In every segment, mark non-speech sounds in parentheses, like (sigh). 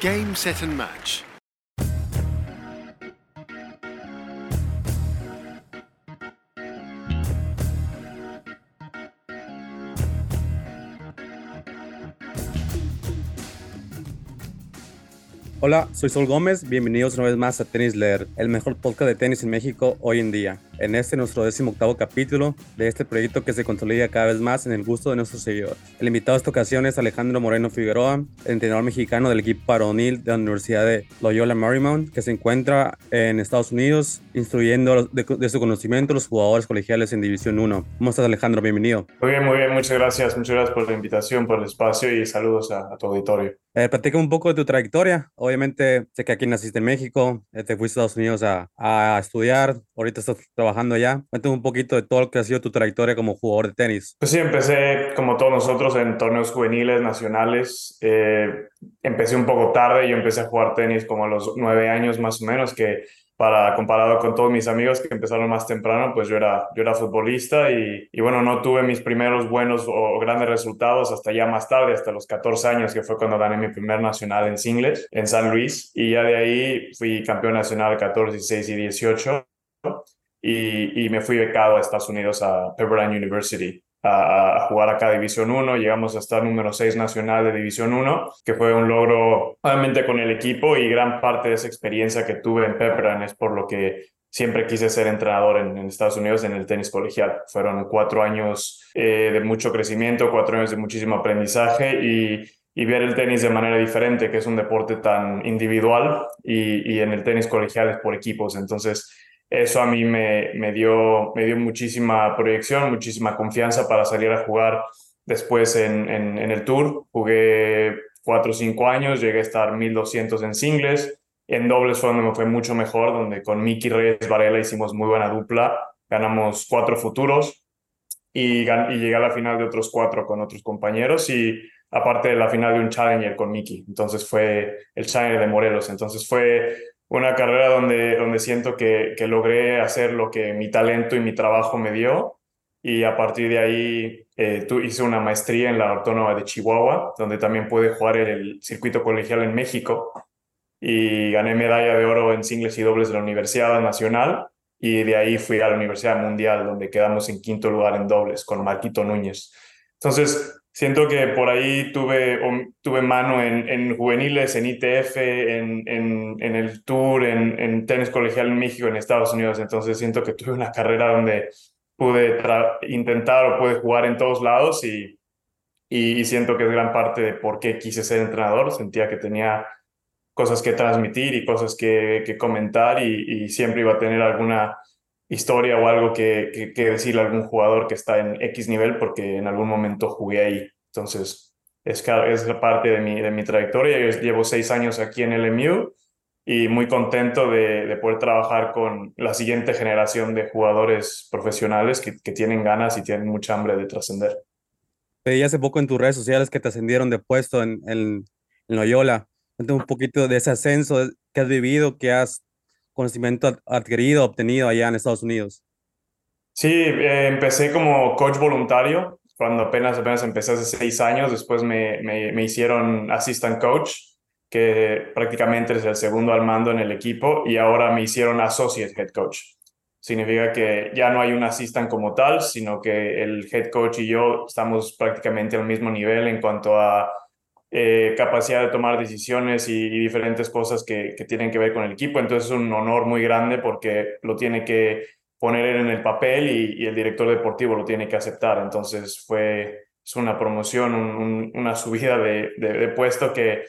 Game, set and match. Hola, soy Sol Gómez. Bienvenidos una vez más a Tenis Leer, el mejor podcast de tenis en México hoy en día. En este nuestro décimo octavo capítulo de este proyecto que se consolida cada vez más en el gusto de nuestros seguidores. El invitado a esta ocasión es Alejandro Moreno Figueroa, entrenador mexicano del equipo varonil de la Universidad de Loyola Marymount, que se encuentra en Estados Unidos instruyendo de, su conocimiento a los jugadores colegiales en División 1. ¿Cómo estás, Alejandro? Bienvenido. Muy bien, muy bien. Muchas gracias. Muchas gracias por la invitación, por el espacio y saludos a, tu auditorio. Eh, platica un poco de tu trayectoria. Obviamente, sé que aquí naciste en México, eh, te fuiste a Estados Unidos a, a estudiar, ahorita estás trabajando allá. Cuéntame un poquito de todo lo que ha sido tu trayectoria como jugador de tenis. Pues sí, empecé como todos nosotros en torneos juveniles, nacionales. Eh, empecé un poco tarde, yo empecé a jugar tenis como a los nueve años más o menos, que para comparado con todos mis amigos que empezaron más temprano, pues yo era, yo era futbolista y, y, bueno, no tuve mis primeros buenos o grandes resultados hasta ya más tarde, hasta los 14 años, que fue cuando gané mi primer nacional en singles en San Luis y ya de ahí fui campeón nacional 14, 16 y 18 y, y me fui becado a Estados Unidos a Pepperdine University a, jugar acá División 1, llegamos a estar número 6 nacional de División 1, que fue un logro obviamente con el equipo y gran parte de esa experiencia que tuve en Pepperdine es por lo que siempre quise ser entrenador en, Estados Unidos en el tenis colegial. Fueron cuatro años eh, de mucho crecimiento, cuatro años de muchísimo aprendizaje y, y, ver el tenis de manera diferente, que es un deporte tan individual y, y en el tenis colegial es por equipos. Entonces, eso a mí me, me, dio, me dio muchísima proyección, muchísima confianza para salir a jugar después en, en, el tour. Jugué cuatro o cinco años, llegué a estar 1200 en singles. En dobles fue donde me fue mucho mejor, donde con Miki Reyes Varela hicimos muy buena dupla. Ganamos cuatro futuros y, y llegué a la final de otros cuatro con otros compañeros y aparte de la final de un Challenger con Miki. Entonces fue el Challenger de Morelos. Entonces fue una carrera donde, donde siento que, que, logré hacer lo que mi talento y mi trabajo me dio. Y a partir de ahí eh, hice una maestría en la Autónoma de Chihuahua, donde también pude jugar el circuito colegial en México. Y gané medalla de oro en singles y dobles de la Universidad Nacional. Y de ahí fui a la Universidad Mundial, donde quedamos en quinto lugar en dobles con Marquito Núñez. Entonces, Siento que por ahí tuve, tuve mano en, en juveniles, en ITF, en, en, en el Tour, en, en, tenis colegial en México, en Estados Unidos. Entonces siento que tuve una carrera donde pude intentar o pude jugar en todos lados y, y, siento que es gran parte de por qué quise ser entrenador. Sentía que tenía cosas que transmitir y cosas que, que comentar y, y siempre iba a tener alguna historia o algo que, que, decirle a algún jugador que está en X nivel porque en algún momento jugué ahí. Entonces, es, es parte de mi, de mi trayectoria. Yo llevo seis años aquí en el MU y muy contento de, de, poder trabajar con la siguiente generación de jugadores profesionales que, que tienen ganas y tienen mucha hambre de trascender. Hace poco en tus redes sociales que te ascendieron de puesto en, Loyola. Un poquito de ese ascenso que has vivido, que has conocimiento adquirido, obtenido allá en Estados Unidos? Sí, eh, empecé como coach voluntario cuando apenas, apenas empecé hace seis años. Después me, me, me hicieron assistant coach, que prácticamente es el segundo al mando en el equipo, y ahora me hicieron associate head coach. Significa que ya no hay un assistant como tal, sino que el head coach y yo estamos prácticamente al mismo nivel en cuanto a eh, capacidad de tomar decisiones y, diferentes cosas que, que, tienen que ver con el equipo. Entonces es un honor muy grande porque lo tiene que poner en el papel y, el director deportivo lo tiene que aceptar. Entonces fue es una promoción, una subida de, de, puesto que,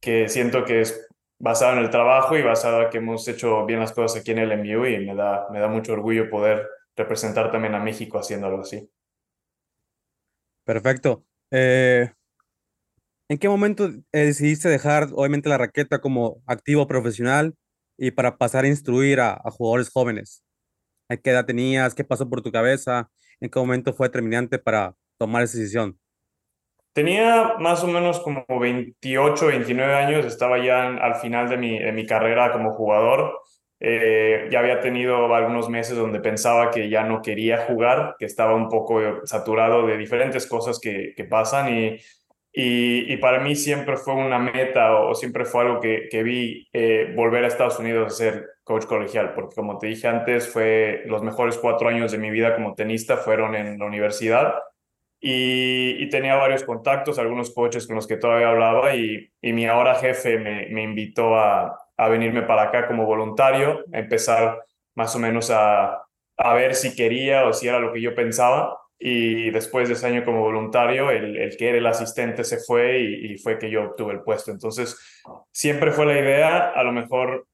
que siento que es basado en el trabajo y basado en que hemos hecho bien las cosas aquí en el MU y me da, me da mucho orgullo poder representar también a México haciendo algo así. Perfecto. Eh, ¿En qué momento eh, decidiste dejar, obviamente, la raqueta como activo profesional y para pasar a instruir a, jugadores jóvenes? ¿A qué edad tenías? ¿Qué pasó por tu cabeza? ¿En qué momento fue determinante para tomar esa decisión? Tenía más o menos como 28, 29 años, estaba ya al final de mi, carrera como jugador. Eh, ya había tenido algunos meses donde pensaba que ya no quería jugar, que estaba un poco saturado de diferentes cosas que pasan y Y, para mí siempre fue una meta o, siempre fue algo que, vi eh, volver a Estados Unidos a ser coach colegial, porque como te dije antes, fue los mejores cuatro años de mi vida como tenista fueron en la universidad y, tenía varios contactos, algunos coaches con los que todavía hablaba y, mi ahora jefe me, invitó a, venirme para acá como voluntario, a empezar más o menos a ver si quería o si era lo que yo pensaba y después de ese año como voluntario, el, el que era el asistente se fue y, y, fue que yo obtuve el puesto. Entonces, siempre fue la idea, a lo mejor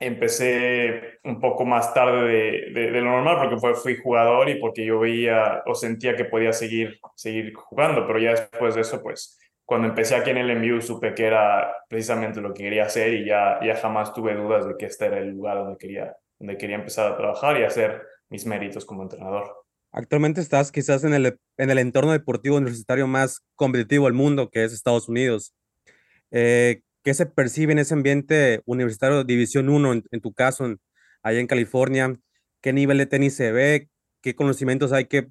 empecé un poco más tarde de, de, lo normal porque fue, fui jugador y porque yo veía o sentía que podía seguir, seguir jugando, pero ya después de eso, pues cuando empecé aquí en el MU supe que era precisamente lo que quería hacer y ya, ya jamás tuve dudas de que este era el lugar donde quería, donde quería empezar a trabajar y hacer mis méritos como entrenador. Actualmente estás quizás en el, en el entorno deportivo universitario más competitivo del mundo, que es Estados Unidos. Eh, ¿Qué se percibe en ese ambiente universitario División 1, en, tu caso, en, allá en California? ¿Qué nivel de tenis se ve? ¿Qué conocimientos hay que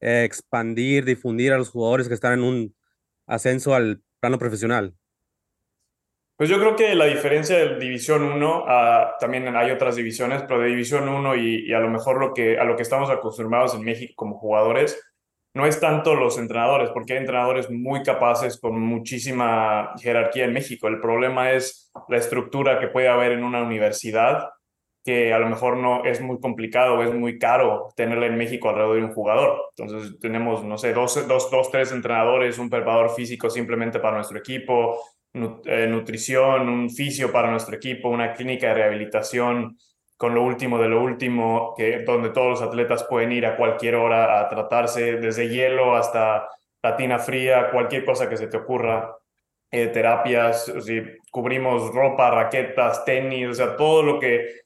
eh, expandir, difundir a los jugadores que están en un ascenso al plano profesional? Pues yo creo que la diferencia de División 1, ah, también hay otras divisiones, pero de División 1 y, y, a lo mejor lo que, a lo que estamos acostumbrados en México como jugadores, no es tanto los entrenadores, porque hay entrenadores muy capaces con muchísima jerarquía en México. El problema es la estructura que puede haber en una universidad, que a lo mejor no es muy complicado, es muy caro tenerla en México alrededor de un jugador. Entonces tenemos, no sé, dos, dos, dos tres entrenadores, un preparador físico simplemente para nuestro equipo, eh, nutrición, un fisio para nuestro equipo, una clínica de rehabilitación con lo último de lo último, que, donde todos los atletas pueden ir a cualquier hora a tratarse, desde hielo hasta latina fría, cualquier cosa que se te ocurra, eh, terapias, cubrimos ropa, raquetas, tenis, o sea, todo lo que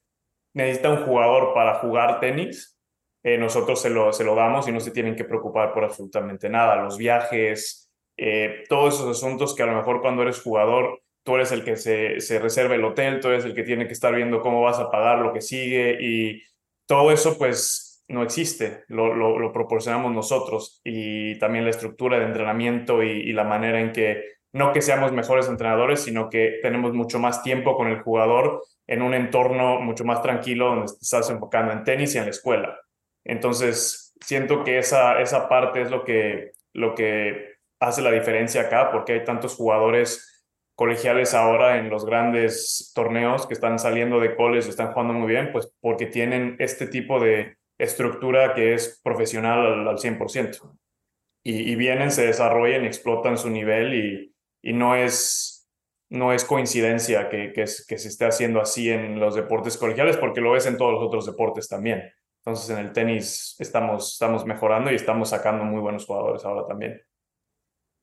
necesita un jugador para jugar tenis, eh, nosotros se lo, se lo damos y no se tienen que preocupar por absolutamente nada. Los viajes, eh, todos esos asuntos que a lo mejor cuando eres jugador tú eres el que se, se reserva el hotel, tú eres el que tiene que estar viendo cómo vas a pagar lo que sigue y todo eso pues no existe, lo, lo, proporcionamos nosotros y también la estructura de entrenamiento y, y, la manera en que no que seamos mejores entrenadores, sino que tenemos mucho más tiempo con el jugador en un entorno mucho más tranquilo donde estás enfocando en tenis y en la escuela. Entonces, siento que esa, esa parte es lo que, lo que hace la diferencia acá, porque hay tantos jugadores colegiales ahora en los grandes torneos que están saliendo de college, están jugando muy bien, pues porque tienen este tipo de estructura que es profesional al, 100%. Y, vienen, se desarrollan, explotan su nivel y, y no, es, no es coincidencia que, que, que se esté haciendo así en los deportes colegiales, porque lo es en todos los otros deportes también. Entonces en el tenis estamos, estamos mejorando y estamos sacando muy buenos jugadores ahora también.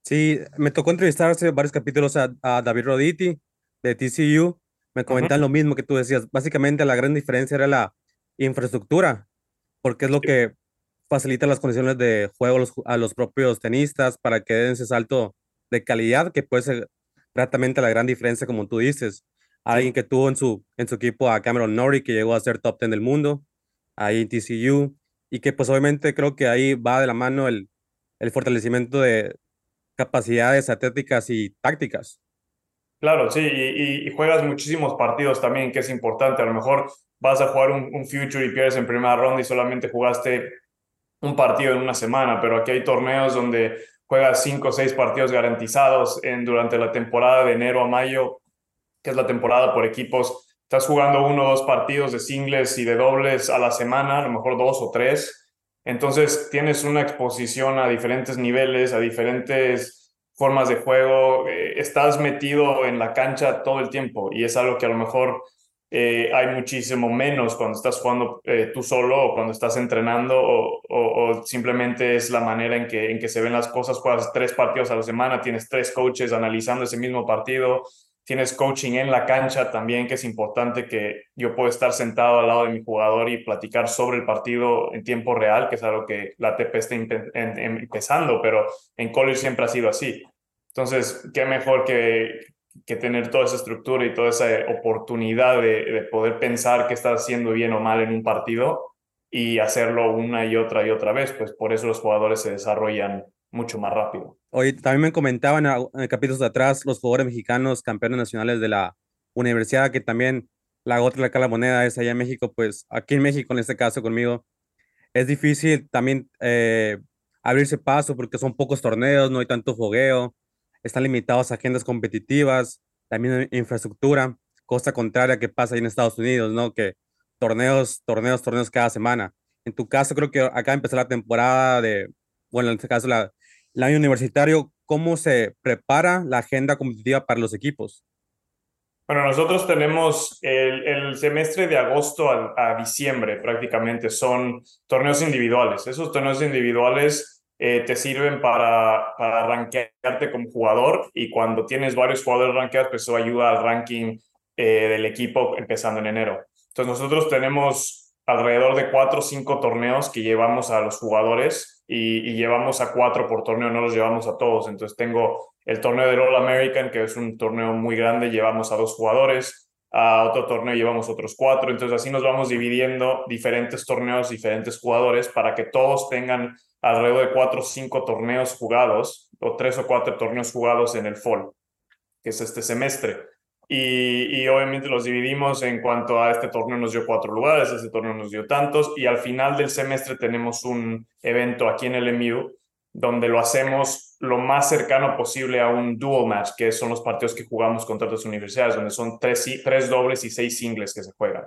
Sí, me tocó entrevistar hace varios capítulos a, David Roditi de TCU. Me comentan lo mismo que tú decías. Básicamente la gran diferencia era la infraestructura, porque es lo que facilita las condiciones de juego a los, a los propios tenistas para que den ese salto de calidad, que puede ser prácticamente la gran diferencia, como tú dices. Alguien que tuvo en su, en su equipo a Cameron Norrie, que llegó a ser top 10 del mundo, ahí en TCU, y que pues obviamente creo que ahí va de la mano el, el fortalecimiento de, capacidades atléticas y tácticas. Claro, sí, y, juegas muchísimos partidos también, que es importante. A lo mejor vas a jugar un, Future y pierdes en primera ronda y solamente jugaste un partido en una semana, pero aquí hay torneos donde juegas cinco o seis partidos garantizados en, durante la temporada de enero a mayo, que es la temporada por equipos. Estás jugando uno o dos partidos de singles y de dobles a la semana, a lo mejor dos o tres entonces tienes una exposición a diferentes niveles, a diferentes formas de juego, eh, estás metido en la cancha todo el tiempo y es algo que a lo mejor eh, hay muchísimo menos cuando estás jugando eh, tú solo o cuando estás entrenando o, o, simplemente es la manera en que, en que se ven las cosas, juegas tres partidos a la semana, tienes tres coaches analizando ese mismo partido, tienes coaching en la cancha también, que es importante que yo pueda estar sentado al lado de mi jugador y platicar sobre el partido en tiempo real, que es algo que la ATP está empezando, pero en college siempre ha sido así. Entonces, qué mejor que, que tener toda esa estructura y toda esa oportunidad de, de poder pensar qué estás haciendo bien o mal en un partido y hacerlo una y otra y otra vez, pues por eso los jugadores se desarrollan mucho más rápido. Hoy también me comentaban en capítulos de atrás los jugadores mexicanos campeones nacionales de la universidad, que también la de la moneda es allá en México, pues aquí en México, en este caso conmigo, es difícil también eh, abrirse paso porque son pocos torneos, no hay tanto fogueo, están limitados a agendas competitivas, también infraestructura, cosa contraria que pasa ahí en Estados Unidos, ¿no? Que torneos, torneos, torneos cada semana. En tu caso, creo que acá empezó la temporada de, bueno, en este caso, la, el año universitario, ¿cómo se prepara la agenda competitiva para los equipos? Bueno, nosotros tenemos el, semestre de agosto a, diciembre prácticamente, son torneos individuales. Esos torneos individuales eh, te sirven para, para rankearte como jugador y cuando tienes varios jugadores rankeados, pues eso ayuda al ranking eh, del equipo empezando en enero. Entonces nosotros tenemos alrededor de cuatro o cinco torneos que llevamos a los jugadores y, llevamos a cuatro por torneo, no los llevamos a todos. Entonces tengo el torneo del All American, que es un torneo muy grande, llevamos a dos jugadores, a otro torneo llevamos otros cuatro, entonces así nos vamos dividiendo diferentes torneos, diferentes jugadores, para que todos tengan alrededor de cuatro o cinco torneos jugados, o tres o cuatro torneos jugados en el fall, que es este semestre. Y, y, obviamente los dividimos en cuanto a este torneo nos dio cuatro lugares, este torneo nos dio tantos, y al final del semestre tenemos un evento aquí en el MU donde lo hacemos lo más cercano posible a un dual match, que son los partidos que jugamos contra otras universidades, donde son tres, tres dobles y seis singles que se juegan.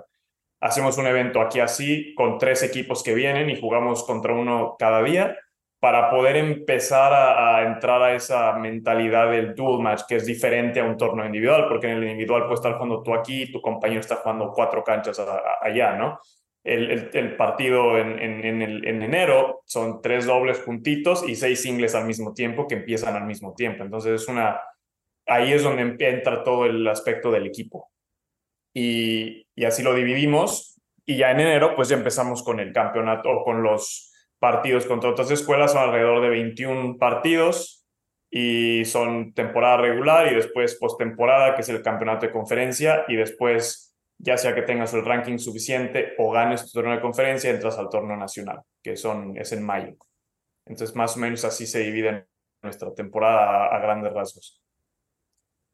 Hacemos un evento aquí así, con tres equipos que vienen y jugamos contra uno cada día para poder empezar a, entrar a esa mentalidad del dual match, que es diferente a un torneo individual, porque en el individual puedes estar jugando tú aquí y tu compañero está jugando cuatro canchas allá, ¿no? el, partido en, en, en, enero son tres dobles juntitos y seis singles al mismo tiempo que empiezan al mismo tiempo. Entonces es una, ahí es donde entra todo el aspecto del equipo. Y, y así lo dividimos y ya en enero pues ya empezamos con el campeonato o con los partidos contra otras escuelas, son alrededor de 21 partidos y son temporada regular y después postemporada, que es el campeonato de conferencia, y después ya sea que tengas el ranking suficiente o ganes tu torneo de conferencia, entras al torneo nacional, que son, es en mayo. Entonces, más o menos así se divide nuestra temporada a, grandes rasgos.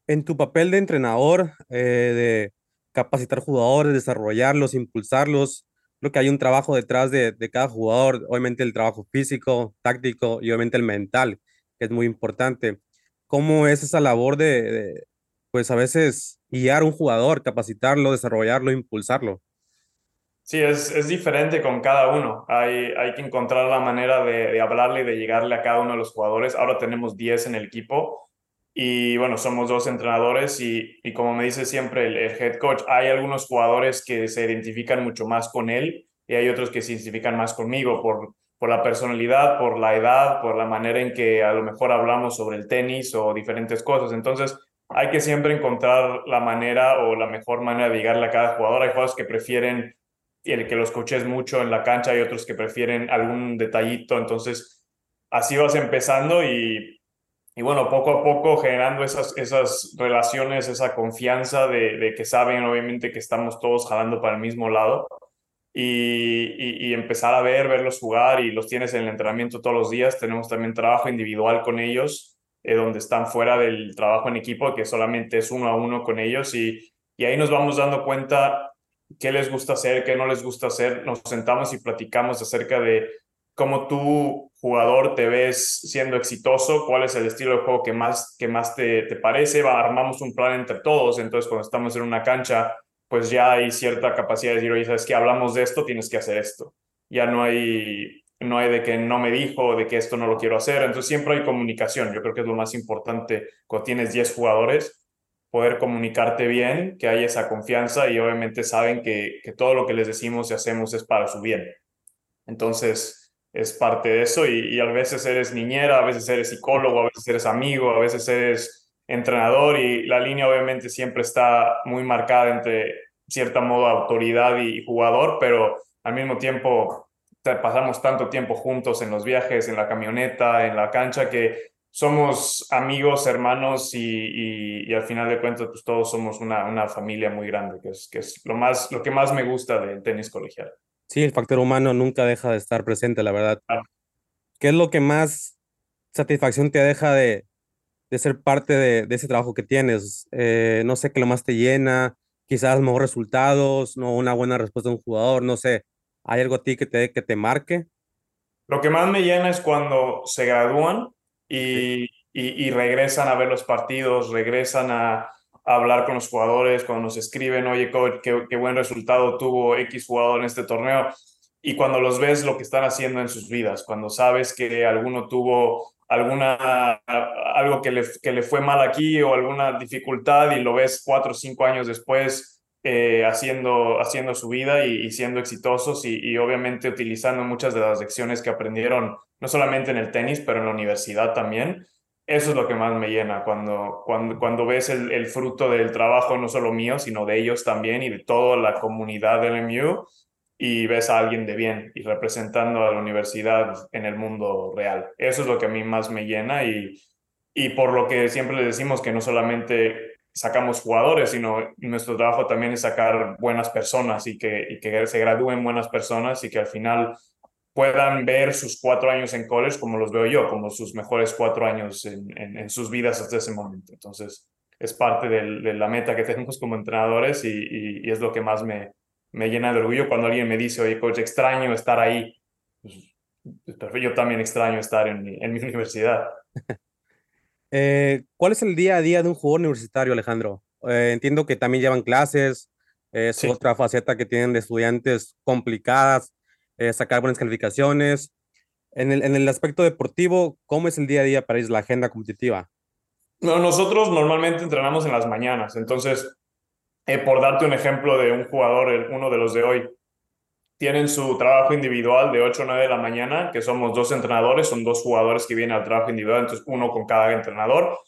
En tu papel de entrenador, eh, de capacitar jugadores, desarrollarlos, impulsarlos, creo que hay un trabajo detrás de, de, cada jugador, obviamente el trabajo físico, táctico y obviamente el mental, que es muy importante. ¿Cómo es esa labor de pues a veces guiar a un jugador, capacitarlo, desarrollarlo, impulsarlo. Sí, es, es diferente con cada uno. Hay, hay que encontrar la manera de, de, hablarle y de llegarle a cada uno de los jugadores. Ahora tenemos 10 en el equipo y bueno, somos dos entrenadores y, y como me dice siempre el, el, head coach, hay algunos jugadores que se identifican mucho más con él y hay otros que se identifican más conmigo por, por la personalidad, por la edad, por la manera en que a lo mejor hablamos sobre el tenis o diferentes cosas. Entonces, hay que siempre encontrar la manera o la mejor manera de llegarle a cada jugador. Hay jugadores que prefieren el que los coches mucho en la cancha, hay otros que prefieren algún detallito. Entonces, así vas empezando y, y bueno, poco a poco generando esas, esas relaciones, esa confianza de, que saben obviamente que estamos todos jalando para el mismo lado. Y, y, empezar a ver, verlos jugar y los tienes en el entrenamiento todos los días. Tenemos también trabajo individual con ellos eh, donde están fuera del trabajo en equipo, que solamente es uno a uno con ellos y, y ahí nos vamos dando cuenta qué les gusta hacer, qué no les gusta hacer. Nos sentamos y platicamos acerca de cómo tú, jugador, te ves siendo exitoso, cuál es el estilo de juego que más, que más te, te parece. Va, armamos un plan entre todos, entonces cuando estamos en una cancha, pues ya hay cierta capacidad de decir, oye, sabes que hablamos de esto, tienes que hacer esto. Ya no hay no hay de que no me dijo, de que esto no lo quiero hacer. Entonces siempre hay comunicación. Yo creo que es lo más importante cuando tienes 10 jugadores, poder comunicarte bien, que haya esa confianza y obviamente saben que, que todo lo que les decimos y hacemos es para su bien. Entonces es parte de eso y, y a veces eres niñera, a veces eres psicólogo, a veces eres amigo, a veces eres entrenador y la línea obviamente siempre está muy marcada entre cierta modo autoridad y jugador, pero al mismo tiempo pasamos tanto tiempo juntos en los viajes, en la camioneta, en la cancha, que somos amigos, hermanos y, y, al final de cuentas, pues todos somos una, una familia muy grande, que es, que es lo, más, lo que más me gusta del tenis colegial. Sí, el factor humano nunca deja de estar presente, la verdad. ¿Qué es lo que más satisfacción te deja de, de ser parte de, de, ese trabajo que tienes? Eh, no sé qué lo más te llena, quizás mejores resultados, no una buena respuesta de un jugador, no sé. ¿Hay algo a ti que te, que te marque? Lo que más me llena es cuando se gradúan y, y, y regresan a ver los partidos, regresan a, hablar con los jugadores, cuando nos escriben, oye, coach, qué, qué, buen resultado tuvo X jugador en este torneo. Y cuando los ves lo que están haciendo en sus vidas, cuando sabes que alguno tuvo alguna, algo que le, que le fue mal aquí o alguna dificultad y lo ves cuatro o cinco años después eh, haciendo, haciendo su vida y, siendo exitosos y, y, obviamente utilizando muchas de las lecciones que aprendieron, no solamente en el tenis, pero en la universidad también eso es lo que más me llena, cuando, cuando, cuando ves el, fruto del trabajo, no solo mío, sino de ellos también y de toda la comunidad del MU, y ves a alguien de bien y representando a la universidad en el mundo real. Eso es lo que a mí más me llena y, y por lo que siempre le decimos que no solamente sacamos jugadores, sino nuestro trabajo también es sacar buenas personas y que, y que se gradúen buenas personas y que al final puedan ver sus cuatro años en college como los veo yo, como sus mejores cuatro años en, en, en sus vidas hasta ese momento. Entonces, es parte del, de la meta que tenemos como entrenadores y, y, y, es lo que más me, me llena de orgullo cuando alguien me dice, oye, coach, extraño estar ahí. Pues, yo también extraño estar en mi, en mi (laughs) universidad. (laughs) eh, ¿Cuál es el día a día de un jugador universitario, Alejandro? Eh, entiendo que también llevan clases, es sí. otra faceta que tienen de estudiantes complicadas eh, sacar buenas calificaciones. En el, en el aspecto deportivo, ¿cómo es el día a día para ellos la agenda competitiva? No, nosotros normalmente entrenamos en las mañanas, entonces, eh, por darte un ejemplo de un jugador, uno de los de hoy, tienen su trabajo individual de 8 o 9 de la mañana, que somos dos entrenadores, son dos jugadores que vienen al trabajo individual, entonces uno con cada entrenador.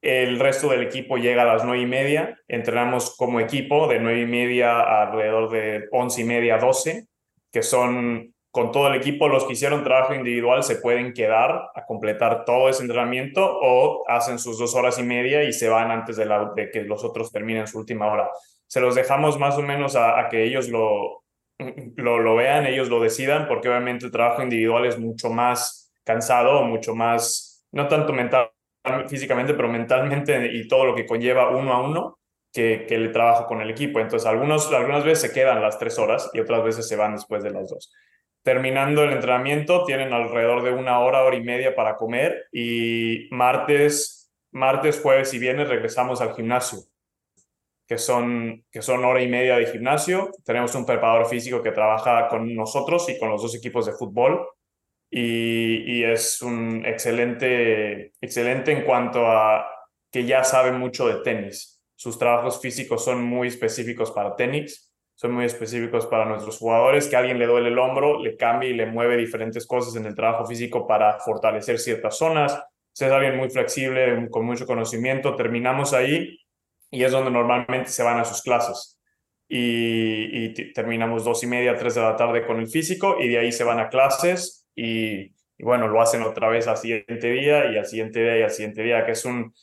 El resto del equipo llega a las 9 y media, entrenamos como equipo de 9 y media a alrededor de 11 y media, 12, que son con todo el equipo, los que hicieron trabajo individual se pueden quedar a completar todo ese entrenamiento o hacen sus dos horas y media y se van antes de, que los otros terminen su última hora. Se los dejamos más o menos a, a que ellos lo, lo, lo, vean, ellos lo decidan, porque obviamente el trabajo individual es mucho más cansado, mucho más, no tanto mental, físicamente, pero mentalmente y todo lo que conlleva uno a uno que, que el trabajo con el equipo. Entonces, algunos, algunas veces se quedan las tres horas y otras veces se van después de las dos. Terminando el entrenamiento, tienen alrededor de una hora, hora y media para comer y martes, martes, jueves y viernes regresamos al gimnasio, que son, que son hora y media de gimnasio. Tenemos un preparador físico que trabaja con nosotros y con los dos equipos de fútbol y, y es un excelente, excelente en cuanto a que ya sabe mucho de tenis sus trabajos físicos son muy específicos para tenis, son muy específicos para nuestros jugadores, que alguien le duele el hombro, le cambia y le mueve diferentes cosas en el trabajo físico para fortalecer ciertas zonas. es alguien muy flexible, con mucho conocimiento, terminamos ahí y es donde normalmente se van a sus clases. Y, y terminamos dos y media, tres de la tarde con el físico y de ahí se van a clases y, y bueno, lo hacen otra vez al siguiente día y al siguiente día y al siguiente día, que es un,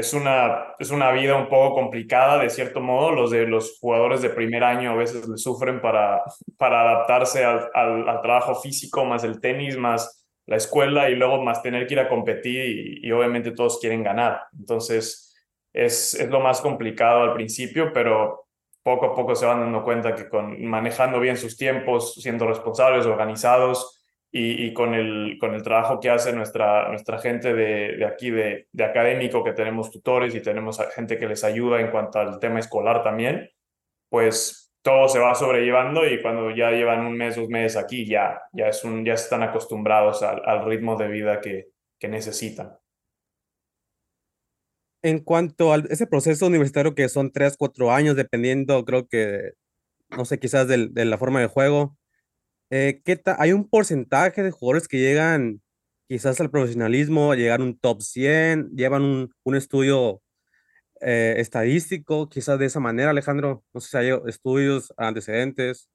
es una, es una vida un poco complicada, de cierto modo. Los de los jugadores de primer año a veces le sufren para, para adaptarse al, al, trabajo físico, más el tenis, más la escuela y luego más tener que ir a competir y, y obviamente todos quieren ganar. Entonces es, es, lo más complicado al principio, pero poco a poco se van dando cuenta que con manejando bien sus tiempos, siendo responsables, organizados, y, con, el, con el trabajo que hace nuestra, nuestra gente de, de aquí, de, de, académico, que tenemos tutores y tenemos gente que les ayuda en cuanto al tema escolar también, pues todo se va sobrellevando y cuando ya llevan un mes, dos meses aquí, ya, ya, es un, ya están acostumbrados al, al ritmo de vida que, que necesitan. En cuanto a ese proceso universitario que son tres, cuatro años, dependiendo, creo que, no sé, quizás de, de la forma de juego, eh, ¿qué ¿Hay un porcentaje de jugadores que llegan quizás al profesionalismo, llegan a un top 100, llevan un, un estudio eh, estadístico, quizás de esa manera, Alejandro? No sé si hay estudios antecedentes.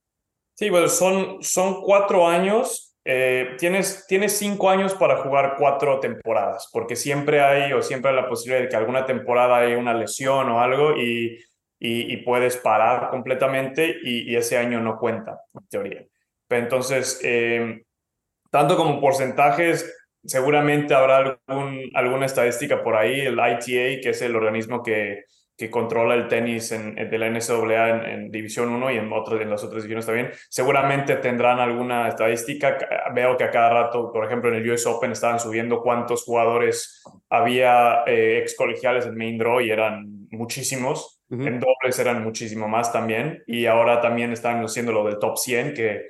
Sí, bueno, son, son cuatro años. Eh, tienes, tienes cinco años para jugar cuatro temporadas, porque siempre hay o siempre hay la posibilidad de que alguna temporada hay una lesión o algo y, y, y puedes parar completamente y, y ese año no cuenta, en teoría. Entonces, eh, tanto como porcentajes, seguramente habrá algún, alguna estadística por ahí, el ITA, que es el organismo que, que controla el tenis en, de la NCAA en, División 1 y en, otras, en las otras divisiones también, seguramente tendrán alguna estadística. Veo que a cada rato, por ejemplo, en el US Open estaban subiendo cuántos jugadores había eh, ex colegiales en Main Draw y eran muchísimos. En dobles eran muchísimo más también. Y ahora también están haciendo lo del top 100, que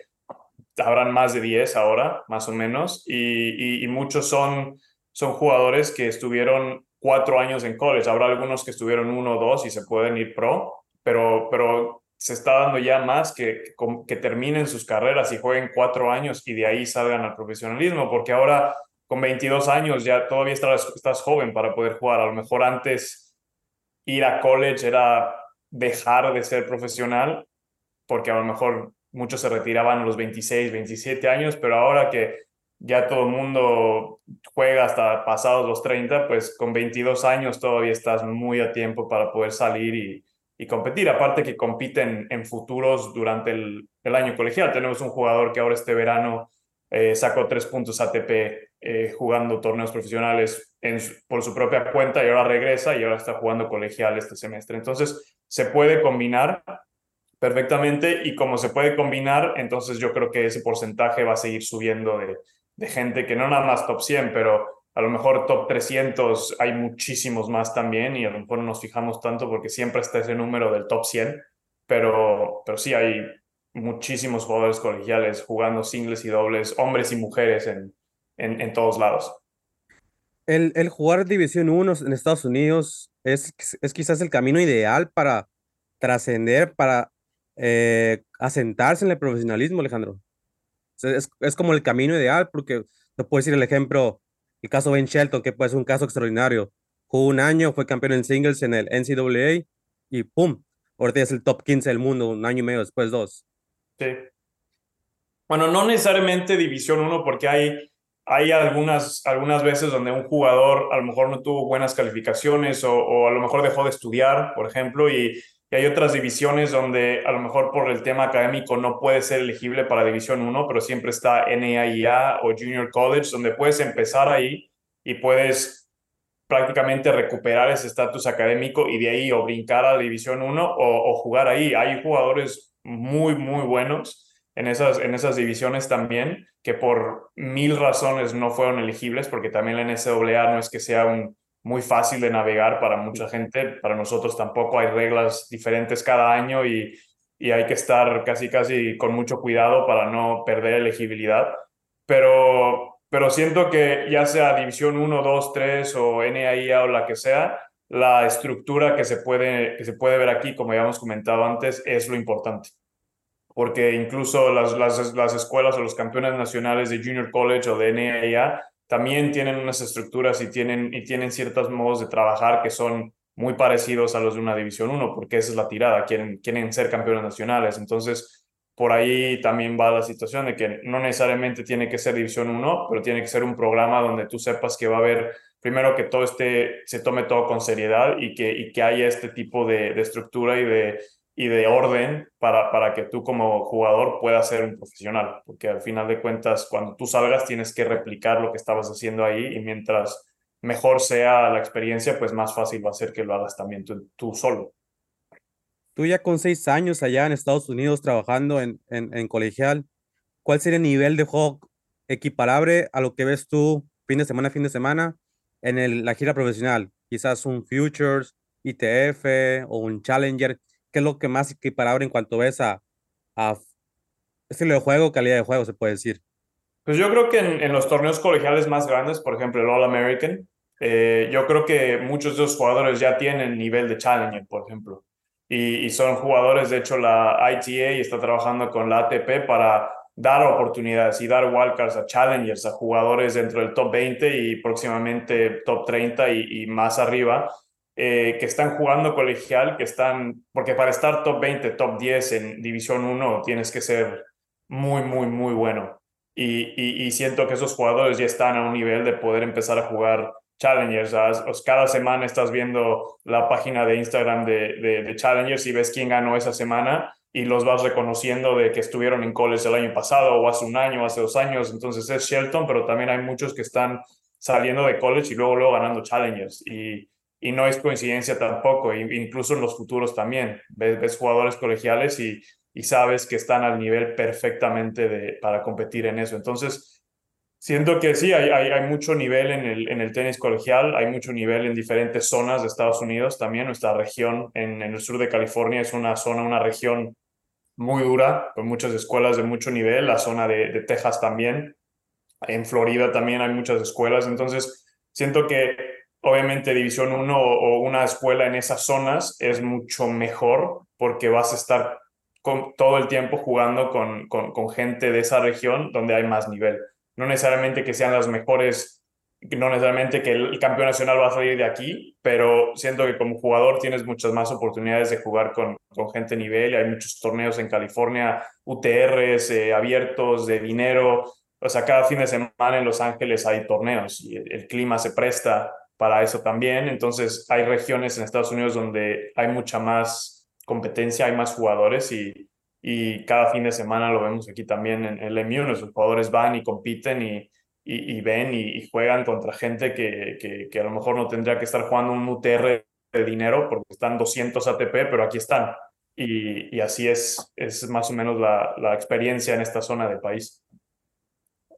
habrán más de 10 ahora, más o menos. Y, y, muchos son, son jugadores que estuvieron cuatro años en college. Habrá algunos que estuvieron uno o dos y se pueden ir pro, pero, pero se está dando ya más que, que, terminen sus carreras y jueguen cuatro años y de ahí salgan al profesionalismo, porque ahora con 22 años ya todavía estás, estás joven para poder jugar. A lo mejor antes ir a college era dejar de ser profesional, porque a lo mejor muchos se retiraban a los 26, 27 años, pero ahora que ya todo el mundo juega hasta pasados los 30, pues con 22 años todavía estás muy a tiempo para poder salir y, y competir. Aparte que compiten en futuros durante el, año colegial. Tenemos un jugador que ahora este verano eh, sacó tres puntos ATP eh, jugando torneos profesionales por su propia cuenta y ahora regresa y ahora está jugando colegial este semestre. Entonces se puede combinar perfectamente y como se puede combinar, entonces yo creo que ese porcentaje va a seguir subiendo de, gente que no nada más top 100, pero a lo mejor top 300 hay muchísimos más también y a lo mejor no nos fijamos tanto porque siempre está ese número del top 100, pero, pero sí hay muchísimos jugadores colegiales jugando singles y dobles, hombres y mujeres en, en, en todos lados. El, el, jugar División 1 en Estados Unidos es, es quizás el camino ideal para trascender, para eh, asentarse en el profesionalismo, Alejandro. Es, es, como el camino ideal, porque no puedo decir el ejemplo, el caso Ben Shelton, que puede ser un caso extraordinario. Jugó un año, fue campeón en singles en el NCAA y ¡pum! Ahorita es el top 15 del mundo, un año y medio después, dos. Sí. Bueno, no necesariamente División 1, porque hay, hay algunas, algunas veces donde un jugador a lo mejor no tuvo buenas calificaciones o a lo mejor dejó de estudiar, por ejemplo, y hay otras divisiones donde a lo mejor por el tema académico no puede ser elegible para División 1, pero siempre está NAIA o Junior College, donde puedes empezar ahí y puedes prácticamente recuperar ese estatus académico y de ahí o brincar a División 1 o, o, jugar ahí. Hay jugadores muy, muy buenos en esas, en esas divisiones también que por mil razones no fueron elegibles, porque también la NCAA no es que sea un muy fácil de navegar para mucha gente. Para nosotros tampoco hay reglas diferentes cada año y, y hay que estar casi, casi con mucho cuidado para no perder elegibilidad. Pero, pero siento que ya sea División 1, 2, 3 o NAIA o la que sea, la estructura que se puede, que se puede ver aquí, como ya hemos comentado antes, es lo importante. Porque incluso las, las, las escuelas o los campeones nacionales de Junior College o de NAIA también tienen unas estructuras y tienen, y tienen ciertos modos de trabajar que son muy parecidos a los de una División 1, porque esa es la tirada, quieren, quieren ser campeones nacionales. Entonces, por ahí también va la situación de que no necesariamente tiene que ser División 1, pero tiene que ser un programa donde tú sepas que va a haber, primero que todo este, se tome todo con seriedad y que, y que haya este tipo de, de estructura y de, y de orden para, para que tú como jugador puedas ser un profesional, porque al final de cuentas, cuando tú salgas tienes que replicar lo que estabas haciendo ahí y mientras mejor sea la experiencia, pues más fácil va a ser que lo hagas también tú, tú solo. Tú ya con seis años allá en Estados Unidos trabajando en, en, en colegial, ¿cuál sería el nivel de juego equiparable a lo que ves tú fin de semana, fin de semana en el, la gira profesional? Quizás un Futures, ITF o un Challenger ¿Qué es lo que más equiparable en cuanto ves a, a estilo de juego, calidad de juego, se puede decir? Pues yo creo que en, en los torneos colegiales más grandes, por ejemplo el All American, eh, yo creo que muchos de los jugadores ya tienen nivel de Challenger, por ejemplo. Y, y, son jugadores, de hecho la ITA está trabajando con la ATP para dar oportunidades y dar wildcards a challengers, a jugadores dentro del top 20 y próximamente top 30 y, y más arriba, eh, que están jugando colegial, que están, porque para estar top 20, top 10 en División 1 tienes que ser muy, muy, muy bueno. Y, y, siento que esos jugadores ya están a un nivel de poder empezar a jugar Challengers. Cada semana estás viendo la página de Instagram de, de, de Challengers y ves quién ganó esa semana y los vas reconociendo de que estuvieron en college el año pasado o hace un año o hace dos años. Entonces es Shelton, pero también hay muchos que están saliendo de college y luego, luego ganando challengers. Y, y no es coincidencia tampoco, incluso en los futuros también. Ves, ves jugadores colegiales y, y, sabes que están al nivel perfectamente de, para competir en eso. Entonces, siento que sí, hay, hay, hay, mucho nivel en el, en el tenis colegial, hay mucho nivel en diferentes zonas de Estados Unidos también. Nuestra región en, en el sur de California es una zona, una región muy dura, con muchas escuelas de mucho nivel, la zona de, de Texas también. En Florida también hay muchas escuelas, entonces siento que obviamente División 1 o una escuela en esas zonas es mucho mejor porque vas a estar con, todo el tiempo jugando con, con, gente de esa región donde hay más nivel. No necesariamente que sean las mejores, no necesariamente que el, campeón nacional va a salir de aquí, pero siento que como jugador tienes muchas más oportunidades de jugar con, con gente nivel. Hay muchos torneos en California, UTRs eh, abiertos de dinero. O sea, cada fin de semana en Los Ángeles hay torneos y el clima se presta para eso también. Entonces hay regiones en Estados Unidos donde hay mucha más competencia, hay más jugadores y, y cada fin de semana lo vemos aquí también en el MU. Los jugadores van y compiten y, y, ven y, juegan contra gente que, que, que, a lo mejor no tendría que estar jugando un UTR de dinero porque están 200 ATP, pero aquí están. Y, y así es, es más o menos la, la experiencia en esta zona del país.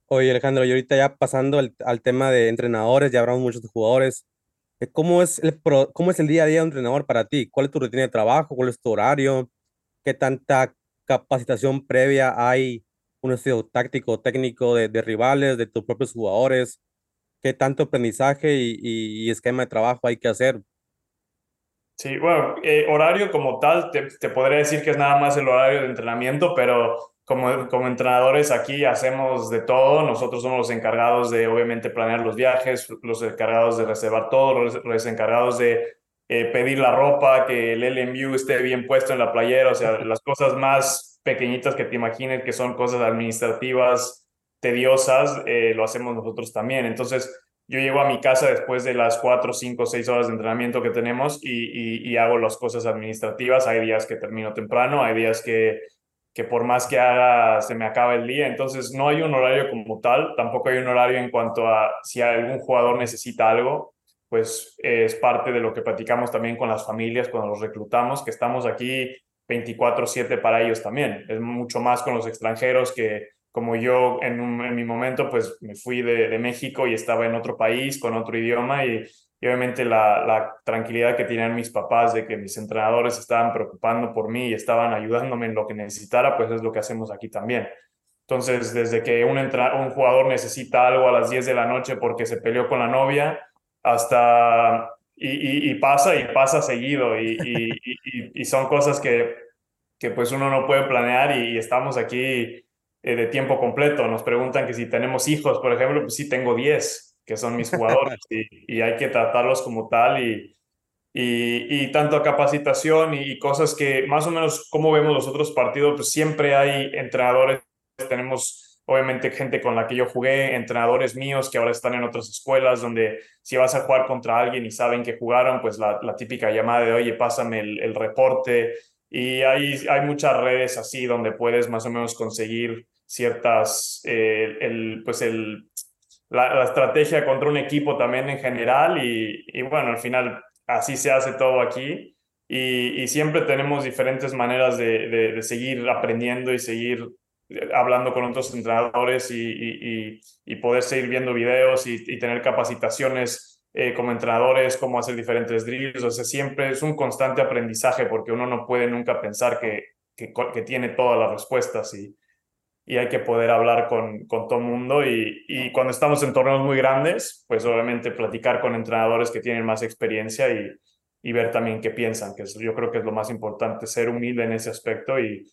Oye, Alejandro, y ahorita ya pasando al, al, tema de entrenadores, ya hablamos muchos de jugadores. Eh, ¿Cómo es, el pro, ¿Cómo es el día a día de un entrenador para ti? ¿Cuál es tu rutina de trabajo? ¿Cuál es tu horario? ¿Qué tanta capacitación previa hay? ¿Un estudio táctico, técnico de, de rivales, de tus propios jugadores? ¿Qué tanto aprendizaje y, y, y, esquema de trabajo hay que hacer? Sí, bueno, eh, horario como tal, te, te podría decir que es nada más el horario de entrenamiento, pero como, como entrenadores aquí hacemos de todo. Nosotros somos los encargados de, obviamente, planear los viajes, los encargados de reservar todo, los, los encargados de eh, pedir la ropa, que el LMU esté bien puesto en la playera, o sea, las cosas más pequeñitas que te imagines que son cosas administrativas tediosas, eh, lo hacemos nosotros también. Entonces, yo llego a mi casa después de las cuatro, cinco, seis horas de entrenamiento que tenemos y, y, y hago las cosas administrativas. Hay días que termino temprano, hay días que que por más que haga se me acaba el día. Entonces no hay un horario como tal, tampoco hay un horario en cuanto a si algún jugador necesita algo, pues es parte de lo que platicamos también con las familias cuando los reclutamos, que estamos aquí 24/7 para ellos también. Es mucho más con los extranjeros que como yo en, mi momento pues me fui de México y estaba en otro país con otro idioma y y obviamente la, la, tranquilidad que tenían mis papás de que mis entrenadores estaban preocupando por mí y estaban ayudándome en lo que necesitara, pues es lo que hacemos aquí también. Entonces, desde que un, un jugador necesita algo a las 10 de la noche porque se peleó con la novia, hasta... Y, pasa y pasa seguido y, y, son cosas que, que pues uno no puede planear y, estamos aquí eh, de tiempo completo. Nos preguntan que si tenemos hijos, por ejemplo, pues sí tengo 10 que son mis (laughs) jugadores y, y, hay que tratarlos como tal y, y, y tanto capacitación y, cosas que más o menos como vemos los otros partidos, pues siempre hay entrenadores, tenemos obviamente gente con la que yo jugué, entrenadores míos que ahora están en otras escuelas donde si vas a jugar contra alguien y saben que jugaron, pues la, la típica llamada de, oye, pásame el, el reporte. Y hay, hay muchas redes así donde puedes más o menos conseguir ciertas, eh, el, pues el, la, estrategia contra un equipo también en general y, bueno, al final así se hace todo aquí. Y, siempre tenemos diferentes maneras de, seguir aprendiendo y seguir eh, hablando con otros entrenadores y, y, poder seguir viendo videos y, tener capacitaciones eh, como entrenadores, cómo hacer diferentes drills, o sea, siempre es un constante aprendizaje porque uno no puede nunca pensar que, que, que tiene todas las respuestas y, y hay que poder hablar con, con todo el mundo y, y, cuando estamos en torneos muy grandes, pues obviamente platicar con entrenadores que tienen más experiencia y, y ver también qué piensan, que es, yo creo que es lo más importante, ser humilde en ese aspecto y,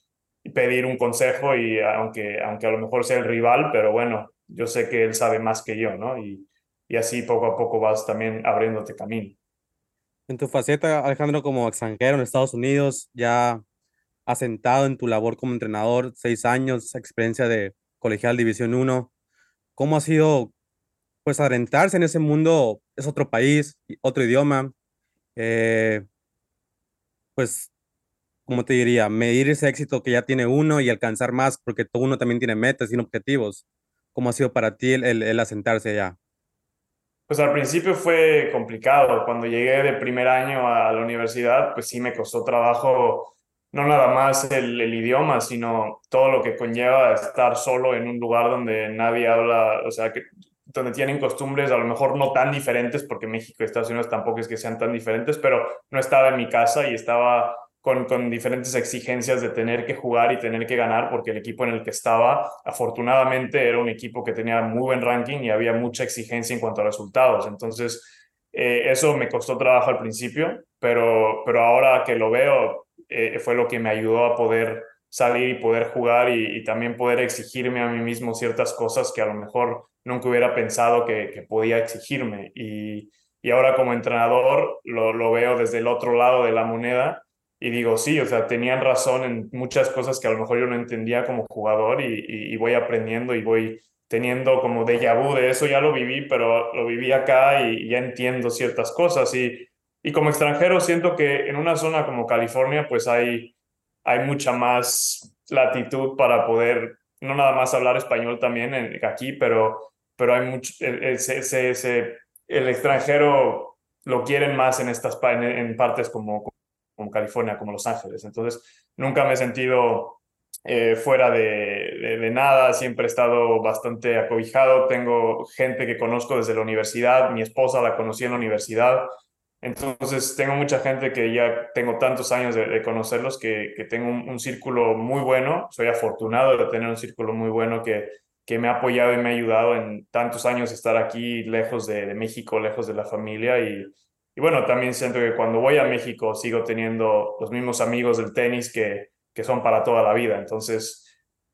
pedir un consejo y aunque, aunque a lo mejor sea el rival, pero bueno, yo sé que él sabe más que yo, ¿no? Y, y así poco a poco vas también abriéndote camino. En tu faceta, Alejandro, como extranjero en Estados Unidos, ya asentado en tu labor como entrenador, seis años, experiencia de colegial División 1. ¿Cómo ha sido, pues, adentrarse en ese mundo? Es otro país, otro idioma. Eh, pues, como te diría, medir ese éxito que ya tiene uno y alcanzar más, porque todo uno también tiene metas y objetivos. ¿Cómo ha sido para ti el, el, asentarse allá? Pues al principio fue complicado. Cuando llegué de primer año a la universidad, pues sí me costó trabajo, no nada más el, el, idioma, sino todo lo que conlleva estar solo en un lugar donde nadie habla, o sea, que, donde tienen costumbres a lo mejor no tan diferentes, porque México y Estados Unidos tampoco es que sean tan diferentes, pero no estaba en mi casa y estaba con, con, diferentes exigencias de tener que jugar y tener que ganar, porque el equipo en el que estaba, afortunadamente, era un equipo que tenía muy buen ranking y había mucha exigencia en cuanto a resultados. Entonces, eh, eso me costó trabajo al principio, pero, pero ahora que lo veo, eh, fue lo que me ayudó a poder salir y poder jugar y, también poder exigirme a mí mismo ciertas cosas que a lo mejor nunca hubiera pensado que, que podía exigirme. Y, y ahora como entrenador lo, lo veo desde el otro lado de la moneda y digo, sí, o sea, tenían razón en muchas cosas que a lo mejor yo no entendía como jugador y, voy aprendiendo y voy teniendo como déjà vu de eso, ya lo viví, pero lo viví acá y, ya entiendo ciertas cosas. Y, y como extranjero siento que en una zona como California, pues hay, hay mucha más latitud para poder, no nada más hablar español también aquí, pero, pero hay mucho, el, el extranjero lo quieren más en estas en partes como como California, como Los Ángeles. Entonces, nunca me he sentido eh, fuera de, de, nada, siempre he estado bastante acobijado. Tengo gente que conozco desde la universidad, mi esposa la conocí en la universidad. Entonces, tengo mucha gente que ya tengo tantos años de, conocerlos que, tengo un, círculo muy bueno. Soy afortunado de tener un círculo muy bueno que, que me ha apoyado y me ha ayudado en tantos años estar aquí lejos de, de México, lejos de la familia y, y bueno, también siento que cuando voy a México sigo teniendo los mismos amigos del tenis que, que son para toda la vida. Entonces,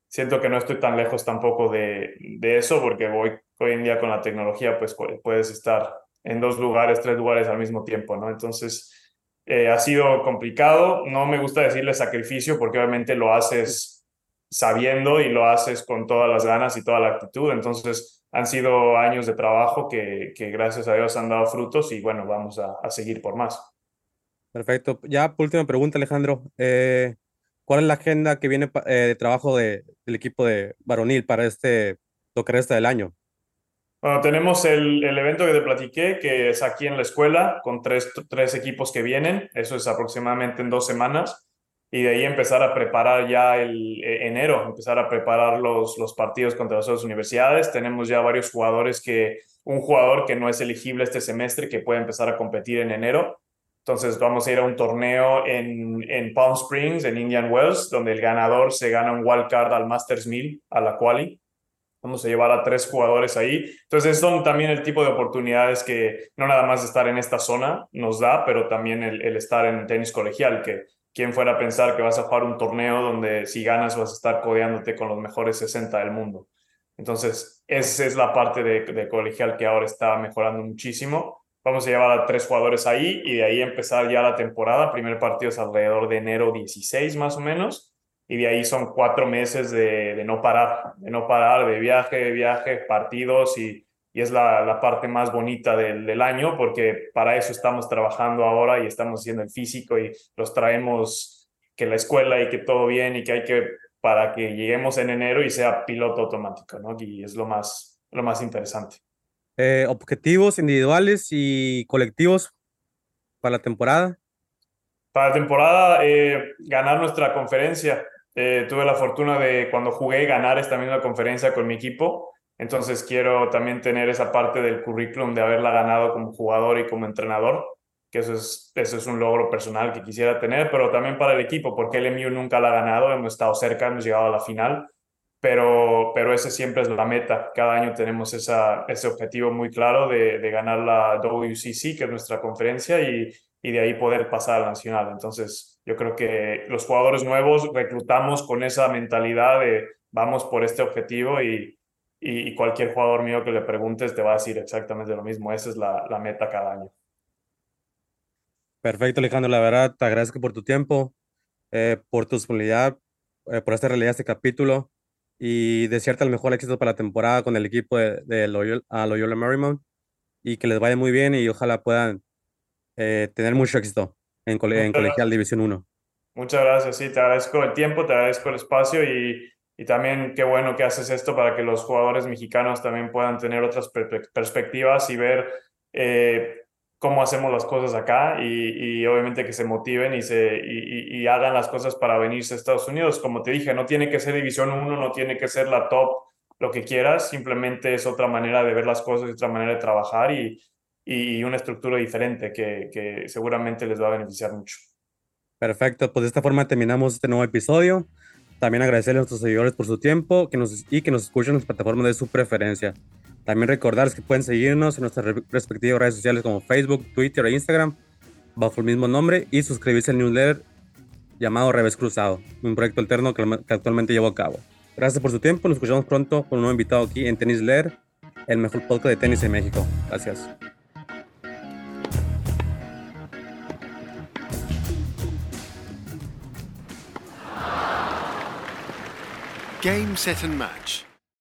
siento que no estoy tan lejos tampoco de, de eso porque voy hoy en día con la tecnología, pues puedes estar en dos lugares, tres lugares al mismo tiempo, ¿no? Entonces, eh, ha sido complicado. No me gusta decirle sacrificio porque obviamente lo haces sabiendo y lo haces con todas las ganas y toda la actitud. Entonces, han sido años de trabajo que, que, gracias a Dios han dado frutos y bueno, vamos a, a seguir por más. Perfecto. Ya última pregunta, Alejandro. Eh, ¿Cuál es la agenda que viene eh, de trabajo de, del equipo de varonil para este, lo que resta del año? Bueno, tenemos el, el, evento que te platiqué, que es aquí en la escuela, con tres, tres equipos que vienen. Eso es aproximadamente en dos semanas y de ahí empezar a preparar ya el eh, enero, empezar a preparar los, los partidos contra las otras universidades. Tenemos ya varios jugadores que, un jugador que no es elegible este semestre, que puede empezar a competir en enero. Entonces vamos a ir a un torneo en, en Palm Springs, en Indian Wells, donde el ganador se gana un wild card al Masters 1000, a la quali. Vamos a llevar a tres jugadores ahí. Entonces son también el tipo de oportunidades que no nada más estar en esta zona nos da, pero también el, estar en tenis colegial, que quién fuera a pensar que vas a jugar un torneo donde si ganas vas a estar codeándote con los mejores 60 del mundo. Entonces, esa es la parte de, colegial que ahora está mejorando muchísimo. Vamos a llevar a tres jugadores ahí y de ahí empezar ya la temporada. Primer partido es alrededor de enero 16 más o menos. Y de ahí son cuatro meses de, de no parar, de no parar, de viaje, de viaje, partidos y y es la, la parte más bonita del, del, año porque para eso estamos trabajando ahora y estamos haciendo el físico y los traemos que la escuela y que todo bien y que hay que para que lleguemos en enero y sea piloto automático, ¿no? Y es lo más, lo más interesante. Eh, objetivos individuales y colectivos para la temporada. Para la temporada, eh, ganar nuestra conferencia. Eh, tuve la fortuna de cuando jugué ganar esta misma conferencia con mi equipo entonces quiero también tener esa parte del currículum de haberla ganado como jugador y como entrenador, que eso es, eso es un logro personal que quisiera tener, pero también para el equipo, porque el MU nunca la ha ganado, hemos estado cerca, hemos llegado a la final, pero, pero ese siempre es la meta. Cada año tenemos esa, ese objetivo muy claro de, de ganar la WCC, que es nuestra conferencia, y, y de ahí poder pasar a la nacional. Entonces, yo creo que los jugadores nuevos reclutamos con esa mentalidad de vamos por este objetivo y, y, cualquier jugador mío que le preguntes te va a decir exactamente lo mismo. Esa es la, la meta cada año. Perfecto, Alejandro. La verdad, te agradezco por tu tiempo, eh, por tu disponibilidad, eh, por esta realidad, este capítulo y desearte el mejor éxito para la temporada con el equipo de, de Loyola, Loyola Marymount y que les vaya muy bien y ojalá puedan eh, tener mucho éxito en, en Colegial División 1. Muchas gracias, sí, te agradezco el tiempo, te agradezco el espacio y, y también qué bueno que haces esto para que los jugadores mexicanos también puedan tener otras perspectivas y ver eh, cómo hacemos las cosas acá y, y, obviamente que se motiven y, se, y, y, hagan las cosas para venirse a Estados Unidos. Como te dije, no tiene que ser División 1, no tiene que ser la top, lo que quieras, simplemente es otra manera de ver las cosas, otra manera de trabajar y, y una estructura diferente que, que seguramente les va a beneficiar mucho. Perfecto, pues de esta forma terminamos este nuevo episodio. También agradecerle a nuestros seguidores por su tiempo que nos, y que nos escuchen en las plataformas de su preferencia. También recordarles que pueden seguirnos en nuestras respectivas redes sociales como Facebook, Twitter e Instagram bajo el mismo nombre y suscribirse al newsletter llamado Revés Cruzado, un proyecto alterno que, actualmente llevo a cabo. Gracias por su tiempo, nos escuchamos pronto con un nuevo invitado aquí en Tenis Leer, el mejor podcast de tenis en México. Gracias. Game, set and match.